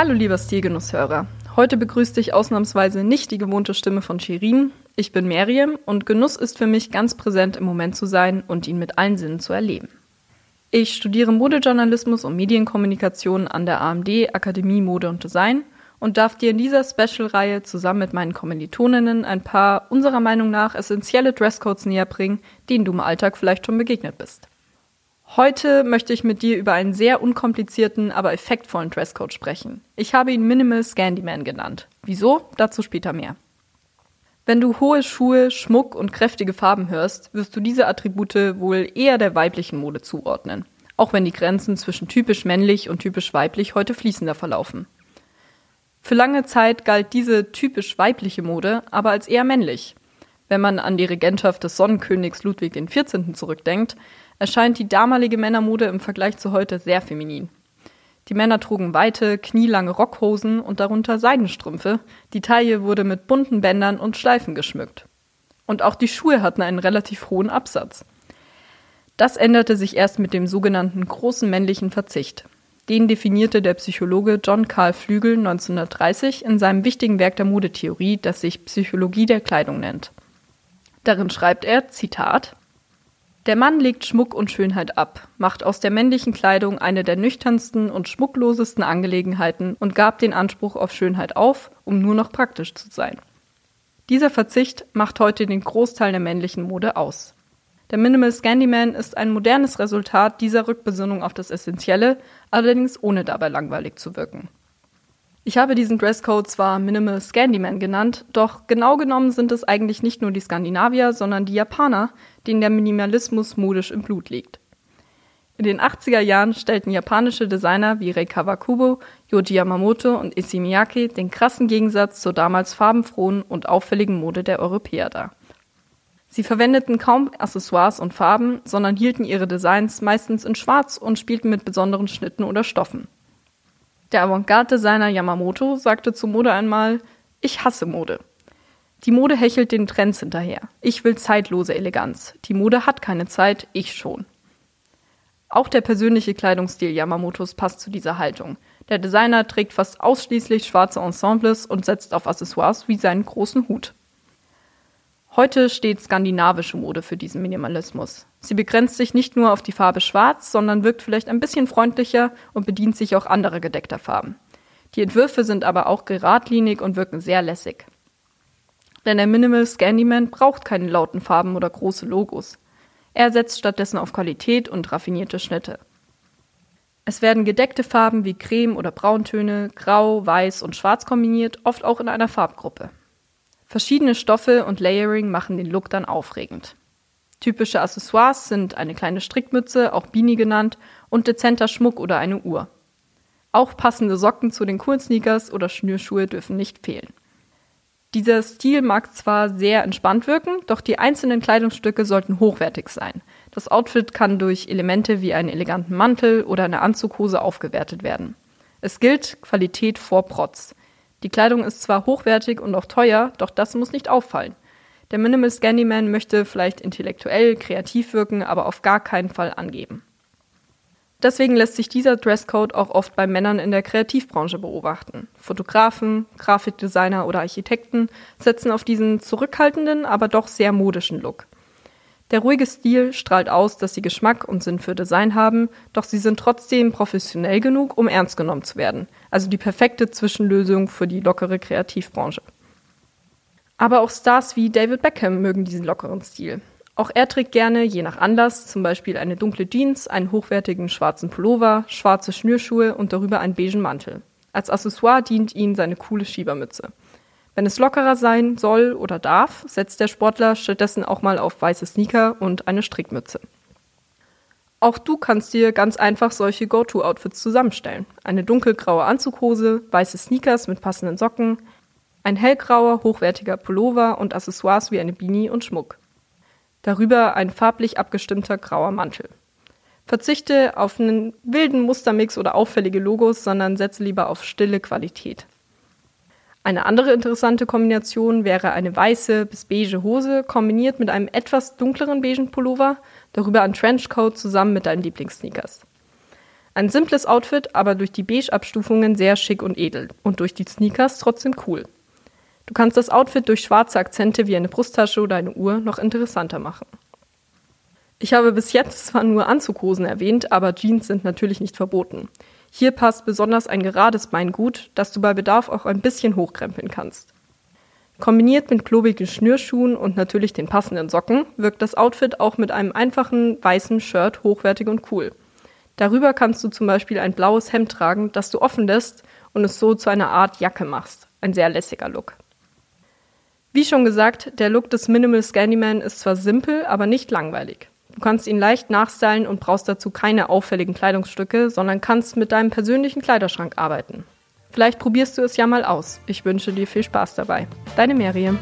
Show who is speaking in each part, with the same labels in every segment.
Speaker 1: Hallo lieber Stilgenusshörer. Heute begrüßt dich ausnahmsweise nicht die gewohnte Stimme von Shirin. Ich bin Miriam und Genuss ist für mich ganz präsent im Moment zu sein und ihn mit allen Sinnen zu erleben. Ich studiere Modejournalismus und Medienkommunikation an der AMD Akademie Mode und Design und darf dir in dieser Special-Reihe zusammen mit meinen Kommilitoninnen ein paar unserer Meinung nach essentielle Dresscodes näher bringen, denen du im Alltag vielleicht schon begegnet bist. Heute möchte ich mit dir über einen sehr unkomplizierten, aber effektvollen Dresscode sprechen. Ich habe ihn Minimal Scandyman genannt. Wieso? Dazu später mehr. Wenn du hohe Schuhe, Schmuck und kräftige Farben hörst, wirst du diese Attribute wohl eher der weiblichen Mode zuordnen, auch wenn die Grenzen zwischen typisch männlich und typisch weiblich heute fließender verlaufen. Für lange Zeit galt diese typisch weibliche Mode aber als eher männlich. Wenn man an die Regentschaft des Sonnenkönigs Ludwig XIV. zurückdenkt, erscheint die damalige Männermode im Vergleich zu heute sehr feminin. Die Männer trugen weite, knielange Rockhosen und darunter Seidenstrümpfe. Die Taille wurde mit bunten Bändern und Schleifen geschmückt. Und auch die Schuhe hatten einen relativ hohen Absatz. Das änderte sich erst mit dem sogenannten großen männlichen Verzicht. Den definierte der Psychologe John Carl Flügel 1930 in seinem wichtigen Werk der Modetheorie, das sich Psychologie der Kleidung nennt. Darin schreibt er, Zitat, der Mann legt Schmuck und Schönheit ab, macht aus der männlichen Kleidung eine der nüchternsten und schmucklosesten Angelegenheiten und gab den Anspruch auf Schönheit auf, um nur noch praktisch zu sein. Dieser Verzicht macht heute den Großteil der männlichen Mode aus. Der Minimal Scandyman ist ein modernes Resultat dieser Rückbesinnung auf das Essentielle, allerdings ohne dabei langweilig zu wirken. Ich habe diesen Dresscode zwar Minimal Scandyman genannt, doch genau genommen sind es eigentlich nicht nur die Skandinavier, sondern die Japaner, denen der Minimalismus modisch im Blut liegt. In den 80er Jahren stellten japanische Designer wie Rei Kawakubo, Yoji Yamamoto und Issey Miyake den krassen Gegensatz zur damals farbenfrohen und auffälligen Mode der Europäer dar. Sie verwendeten kaum Accessoires und Farben, sondern hielten ihre Designs meistens in Schwarz und spielten mit besonderen Schnitten oder Stoffen. Der Avantgarde-Designer Yamamoto sagte zu Mode einmal, ich hasse Mode. Die Mode hechelt den Trends hinterher. Ich will zeitlose Eleganz. Die Mode hat keine Zeit, ich schon. Auch der persönliche Kleidungsstil Yamamotos passt zu dieser Haltung. Der Designer trägt fast ausschließlich schwarze Ensembles und setzt auf Accessoires wie seinen großen Hut. Heute steht skandinavische Mode für diesen Minimalismus. Sie begrenzt sich nicht nur auf die Farbe Schwarz, sondern wirkt vielleicht ein bisschen freundlicher und bedient sich auch anderer gedeckter Farben. Die Entwürfe sind aber auch geradlinig und wirken sehr lässig. Denn der Minimal Scandyman braucht keine lauten Farben oder große Logos. Er setzt stattdessen auf Qualität und raffinierte Schnitte. Es werden gedeckte Farben wie Creme oder Brauntöne, Grau, Weiß und Schwarz kombiniert, oft auch in einer Farbgruppe. Verschiedene Stoffe und Layering machen den Look dann aufregend. Typische Accessoires sind eine kleine Strickmütze, auch Beanie genannt, und dezenter Schmuck oder eine Uhr. Auch passende Socken zu den coolen Sneakers oder Schnürschuhe dürfen nicht fehlen. Dieser Stil mag zwar sehr entspannt wirken, doch die einzelnen Kleidungsstücke sollten hochwertig sein. Das Outfit kann durch Elemente wie einen eleganten Mantel oder eine Anzughose aufgewertet werden. Es gilt Qualität vor Protz. Die Kleidung ist zwar hochwertig und auch teuer, doch das muss nicht auffallen. Der Minimal Scandyman möchte vielleicht intellektuell, kreativ wirken, aber auf gar keinen Fall angeben. Deswegen lässt sich dieser Dresscode auch oft bei Männern in der Kreativbranche beobachten. Fotografen, Grafikdesigner oder Architekten setzen auf diesen zurückhaltenden, aber doch sehr modischen Look. Der ruhige Stil strahlt aus, dass sie Geschmack und Sinn für Design haben, doch sie sind trotzdem professionell genug, um ernst genommen zu werden. Also die perfekte Zwischenlösung für die lockere Kreativbranche. Aber auch Stars wie David Beckham mögen diesen lockeren Stil. Auch er trägt gerne, je nach Anlass, zum Beispiel eine dunkle Jeans, einen hochwertigen schwarzen Pullover, schwarze Schnürschuhe und darüber einen beigen Mantel. Als Accessoire dient ihm seine coole Schiebermütze. Wenn es lockerer sein soll oder darf, setzt der Sportler stattdessen auch mal auf weiße Sneaker und eine Strickmütze. Auch du kannst dir ganz einfach solche Go-To-Outfits zusammenstellen. Eine dunkelgraue Anzughose, weiße Sneakers mit passenden Socken, ein hellgrauer, hochwertiger Pullover und Accessoires wie eine Beanie und Schmuck. Darüber ein farblich abgestimmter grauer Mantel. Verzichte auf einen wilden Mustermix oder auffällige Logos, sondern setze lieber auf stille Qualität. Eine andere interessante Kombination wäre eine weiße bis beige Hose kombiniert mit einem etwas dunkleren beigen Pullover, darüber ein Trenchcoat zusammen mit deinen Lieblingssneakers. Ein simples Outfit, aber durch die Beige-Abstufungen sehr schick und edel und durch die Sneakers trotzdem cool. Du kannst das Outfit durch schwarze Akzente wie eine Brusttasche oder eine Uhr noch interessanter machen. Ich habe bis jetzt zwar nur Anzughosen erwähnt, aber Jeans sind natürlich nicht verboten. Hier passt besonders ein gerades Bein gut, das du bei Bedarf auch ein bisschen hochkrempeln kannst. Kombiniert mit klobigen Schnürschuhen und natürlich den passenden Socken wirkt das Outfit auch mit einem einfachen weißen Shirt hochwertig und cool. Darüber kannst du zum Beispiel ein blaues Hemd tragen, das du offen lässt und es so zu einer Art Jacke machst. Ein sehr lässiger Look. Wie schon gesagt, der Look des Minimal Scandyman ist zwar simpel, aber nicht langweilig. Du kannst ihn leicht nachstylen und brauchst dazu keine auffälligen Kleidungsstücke, sondern kannst mit deinem persönlichen Kleiderschrank arbeiten. Vielleicht probierst du es ja mal aus. Ich wünsche dir viel Spaß dabei. Deine Miriam.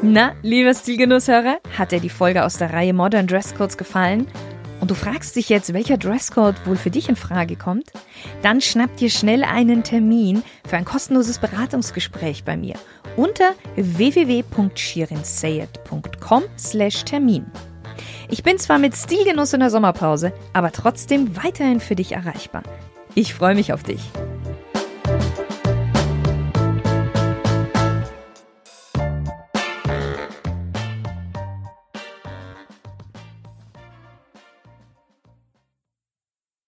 Speaker 2: Na, lieber Stilgenusshörer, hat dir die Folge aus der Reihe Modern Dresscodes gefallen? Und du fragst dich jetzt, welcher Dresscode wohl für dich in Frage kommt? Dann schnapp dir schnell einen Termin für ein kostenloses Beratungsgespräch bei mir unter www.shirinsayed.com/termin. Ich bin zwar mit Stilgenuss in der Sommerpause, aber trotzdem weiterhin für dich erreichbar. Ich freue mich auf dich.